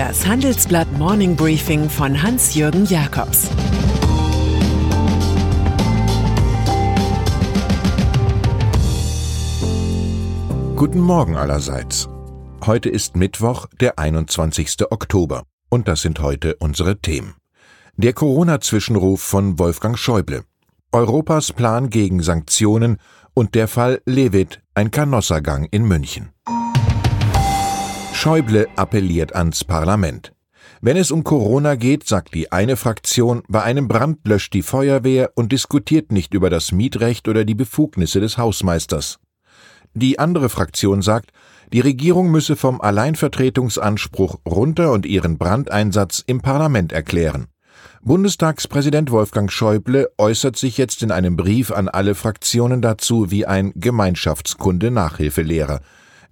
Das Handelsblatt Morning Briefing von Hans-Jürgen Jakobs Guten Morgen allerseits. Heute ist Mittwoch, der 21. Oktober. Und das sind heute unsere Themen. Der Corona-Zwischenruf von Wolfgang Schäuble. Europas Plan gegen Sanktionen und der Fall Levit, ein Kanossergang in München. Schäuble appelliert ans Parlament. Wenn es um Corona geht, sagt die eine Fraktion, bei einem Brand löscht die Feuerwehr und diskutiert nicht über das Mietrecht oder die Befugnisse des Hausmeisters. Die andere Fraktion sagt, die Regierung müsse vom Alleinvertretungsanspruch runter und ihren Brandeinsatz im Parlament erklären. Bundestagspräsident Wolfgang Schäuble äußert sich jetzt in einem Brief an alle Fraktionen dazu wie ein Gemeinschaftskunde-Nachhilfelehrer.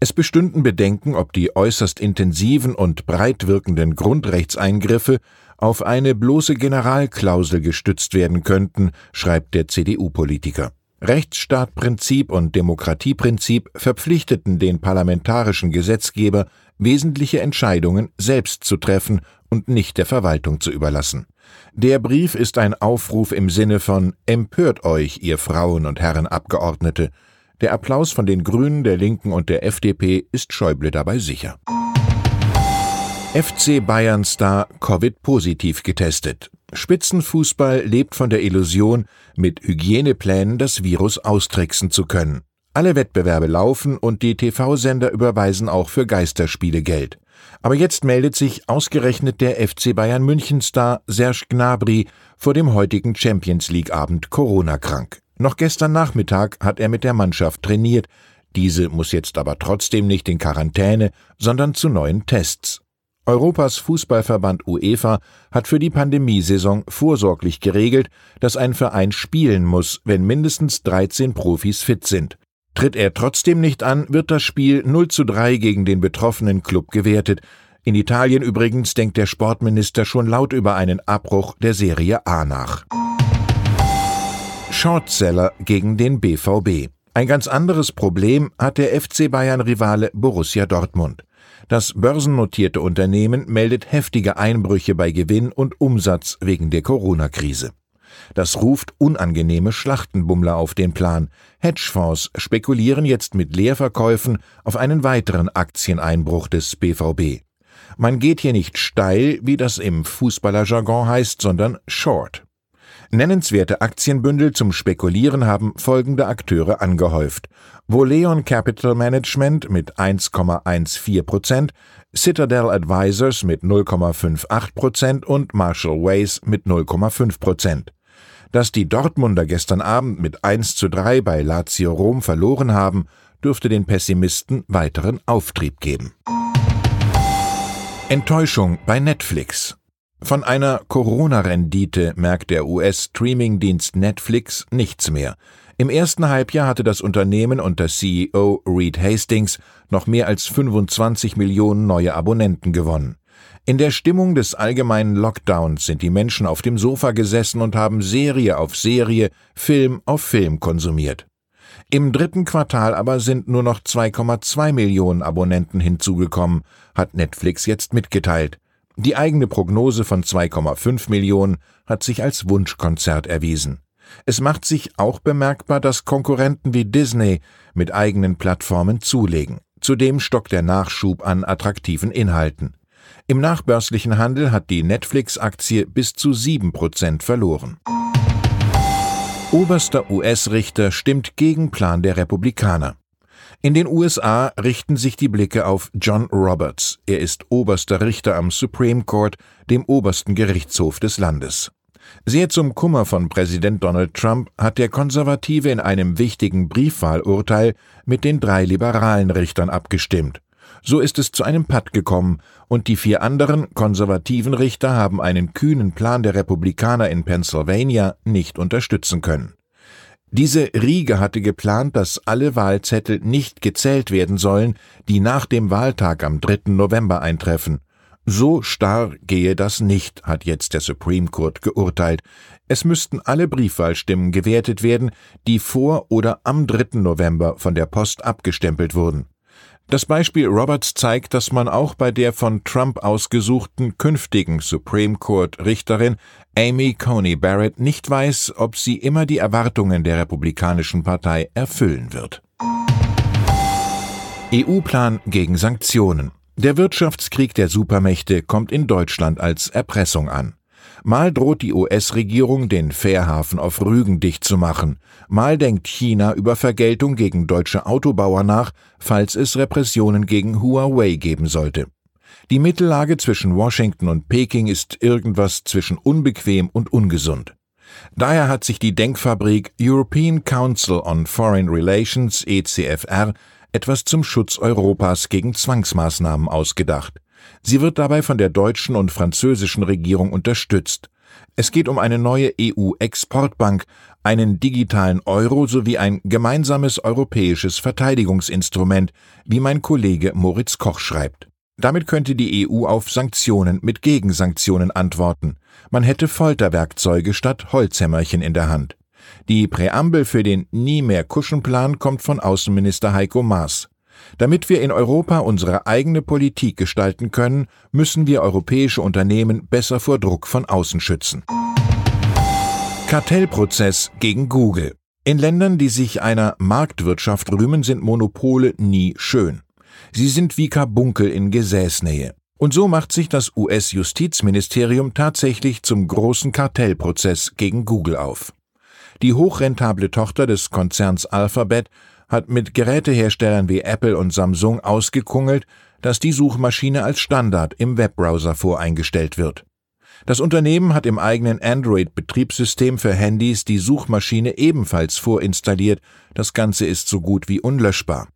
Es bestünden Bedenken, ob die äußerst intensiven und breit wirkenden Grundrechtseingriffe auf eine bloße Generalklausel gestützt werden könnten, schreibt der CDU-Politiker. Rechtsstaatprinzip und Demokratieprinzip verpflichteten den parlamentarischen Gesetzgeber, wesentliche Entscheidungen selbst zu treffen und nicht der Verwaltung zu überlassen. Der Brief ist ein Aufruf im Sinne von Empört euch, ihr Frauen und Herren Abgeordnete, der Applaus von den Grünen, der Linken und der FDP ist Schäuble dabei sicher. FC Bayern Star Covid-positiv getestet. Spitzenfußball lebt von der Illusion, mit Hygieneplänen das Virus austricksen zu können. Alle Wettbewerbe laufen und die TV-Sender überweisen auch für Geisterspiele Geld. Aber jetzt meldet sich ausgerechnet der FC Bayern München Star Serge Gnabry vor dem heutigen Champions League Abend Corona krank. Noch gestern Nachmittag hat er mit der Mannschaft trainiert. Diese muss jetzt aber trotzdem nicht in Quarantäne, sondern zu neuen Tests. Europas Fußballverband UEFA hat für die Pandemiesaison vorsorglich geregelt, dass ein Verein spielen muss, wenn mindestens 13 Profis fit sind. Tritt er trotzdem nicht an, wird das Spiel 0 zu 3 gegen den betroffenen Club gewertet. In Italien übrigens denkt der Sportminister schon laut über einen Abbruch der Serie A nach. Shortseller gegen den BVB. Ein ganz anderes Problem hat der FC Bayern-Rivale Borussia Dortmund. Das börsennotierte Unternehmen meldet heftige Einbrüche bei Gewinn und Umsatz wegen der Corona-Krise. Das ruft unangenehme Schlachtenbummler auf den Plan. Hedgefonds spekulieren jetzt mit Leerverkäufen auf einen weiteren Aktieneinbruch des BVB. Man geht hier nicht steil, wie das im Fußballerjargon heißt, sondern short. Nennenswerte Aktienbündel zum Spekulieren haben folgende Akteure angehäuft. Voleon Capital Management mit 1,14 Prozent, Citadel Advisors mit 0,58 Prozent und Marshall Ways mit 0,5 Prozent. Dass die Dortmunder gestern Abend mit 1 zu 3 bei Lazio Rom verloren haben, dürfte den Pessimisten weiteren Auftrieb geben. Enttäuschung bei Netflix. Von einer Corona-Rendite merkt der US-Streaming-Dienst Netflix nichts mehr. Im ersten Halbjahr hatte das Unternehmen unter CEO Reed Hastings noch mehr als 25 Millionen neue Abonnenten gewonnen. In der Stimmung des allgemeinen Lockdowns sind die Menschen auf dem Sofa gesessen und haben Serie auf Serie, Film auf Film konsumiert. Im dritten Quartal aber sind nur noch 2,2 Millionen Abonnenten hinzugekommen, hat Netflix jetzt mitgeteilt. Die eigene Prognose von 2,5 Millionen hat sich als Wunschkonzert erwiesen. Es macht sich auch bemerkbar, dass Konkurrenten wie Disney mit eigenen Plattformen zulegen. Zudem stockt der Nachschub an attraktiven Inhalten. Im nachbörslichen Handel hat die Netflix-Aktie bis zu 7% verloren. Oberster US-Richter stimmt gegen Plan der Republikaner. In den USA richten sich die Blicke auf John Roberts. Er ist oberster Richter am Supreme Court, dem obersten Gerichtshof des Landes. Sehr zum Kummer von Präsident Donald Trump hat der Konservative in einem wichtigen Briefwahlurteil mit den drei liberalen Richtern abgestimmt. So ist es zu einem Patt gekommen, und die vier anderen konservativen Richter haben einen kühnen Plan der Republikaner in Pennsylvania nicht unterstützen können. Diese Riege hatte geplant, dass alle Wahlzettel nicht gezählt werden sollen, die nach dem Wahltag am 3. November eintreffen. So starr gehe das nicht, hat jetzt der Supreme Court geurteilt. Es müssten alle Briefwahlstimmen gewertet werden, die vor oder am 3. November von der Post abgestempelt wurden. Das Beispiel Roberts zeigt, dass man auch bei der von Trump ausgesuchten künftigen Supreme Court Richterin Amy Coney Barrett nicht weiß, ob sie immer die Erwartungen der Republikanischen Partei erfüllen wird. EU-Plan gegen Sanktionen. Der Wirtschaftskrieg der Supermächte kommt in Deutschland als Erpressung an. Mal droht die US-Regierung, den Fährhafen auf Rügen dicht zu machen, mal denkt China über Vergeltung gegen deutsche Autobauer nach, falls es Repressionen gegen Huawei geben sollte. Die Mittellage zwischen Washington und Peking ist irgendwas zwischen unbequem und ungesund. Daher hat sich die Denkfabrik European Council on Foreign Relations ECFR etwas zum Schutz Europas gegen Zwangsmaßnahmen ausgedacht. Sie wird dabei von der deutschen und französischen Regierung unterstützt. Es geht um eine neue EU-Exportbank, einen digitalen Euro sowie ein gemeinsames europäisches Verteidigungsinstrument, wie mein Kollege Moritz Koch schreibt. Damit könnte die EU auf Sanktionen mit Gegensanktionen antworten. Man hätte Folterwerkzeuge statt Holzhämmerchen in der Hand. Die Präambel für den Nie mehr Kuschenplan kommt von Außenminister Heiko Maas. Damit wir in Europa unsere eigene Politik gestalten können, müssen wir europäische Unternehmen besser vor Druck von außen schützen. Kartellprozess gegen Google. In Ländern, die sich einer Marktwirtschaft rühmen, sind Monopole nie schön. Sie sind wie Karbunkel in Gesäßnähe. Und so macht sich das US-Justizministerium tatsächlich zum großen Kartellprozess gegen Google auf. Die hochrentable Tochter des Konzerns Alphabet hat mit Geräteherstellern wie Apple und Samsung ausgekungelt, dass die Suchmaschine als Standard im Webbrowser voreingestellt wird. Das Unternehmen hat im eigenen Android-Betriebssystem für Handys die Suchmaschine ebenfalls vorinstalliert, das Ganze ist so gut wie unlöschbar.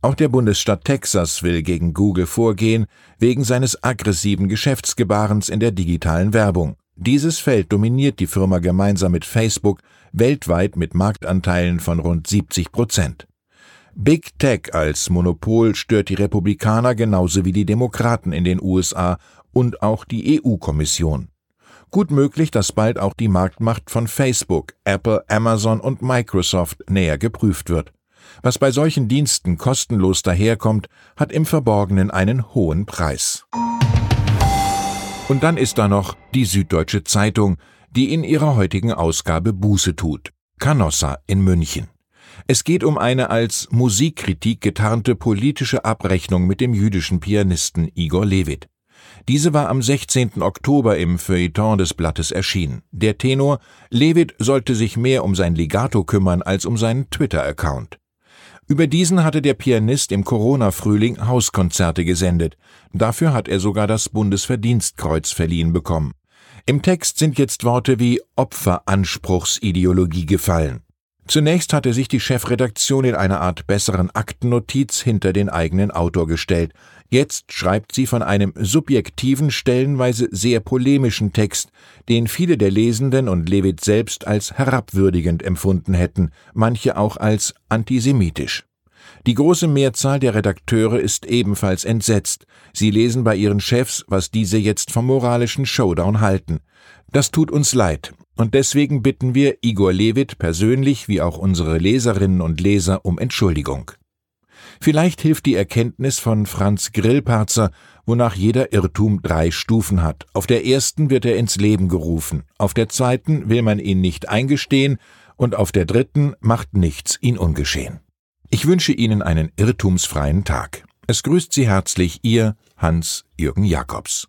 Auch der Bundesstaat Texas will gegen Google vorgehen, wegen seines aggressiven Geschäftsgebarens in der digitalen Werbung. Dieses Feld dominiert die Firma gemeinsam mit Facebook weltweit mit Marktanteilen von rund 70 Prozent. Big Tech als Monopol stört die Republikaner genauso wie die Demokraten in den USA und auch die EU-Kommission. Gut möglich, dass bald auch die Marktmacht von Facebook, Apple, Amazon und Microsoft näher geprüft wird. Was bei solchen Diensten kostenlos daherkommt, hat im Verborgenen einen hohen Preis. Und dann ist da noch die Süddeutsche Zeitung, die in ihrer heutigen Ausgabe Buße tut. Canossa in München. Es geht um eine als Musikkritik getarnte politische Abrechnung mit dem jüdischen Pianisten Igor Levit. Diese war am 16. Oktober im Feuilleton des Blattes erschienen. Der Tenor, Levit sollte sich mehr um sein Legato kümmern als um seinen Twitter-Account. Über diesen hatte der Pianist im Corona-Frühling Hauskonzerte gesendet. Dafür hat er sogar das Bundesverdienstkreuz verliehen bekommen. Im Text sind jetzt Worte wie Opferanspruchsideologie gefallen. Zunächst hatte sich die Chefredaktion in einer Art besseren Aktennotiz hinter den eigenen Autor gestellt. Jetzt schreibt sie von einem subjektiven, stellenweise sehr polemischen Text, den viele der Lesenden und Levitt selbst als herabwürdigend empfunden hätten, manche auch als antisemitisch. Die große Mehrzahl der Redakteure ist ebenfalls entsetzt. Sie lesen bei ihren Chefs, was diese jetzt vom moralischen Showdown halten. Das tut uns leid. Und deswegen bitten wir Igor Levit persönlich wie auch unsere Leserinnen und Leser um Entschuldigung. Vielleicht hilft die Erkenntnis von Franz Grillparzer, wonach jeder Irrtum drei Stufen hat. Auf der ersten wird er ins Leben gerufen, auf der zweiten will man ihn nicht eingestehen und auf der dritten macht nichts ihn ungeschehen. Ich wünsche Ihnen einen irrtumsfreien Tag. Es grüßt Sie herzlich Ihr Hans-Jürgen Jakobs.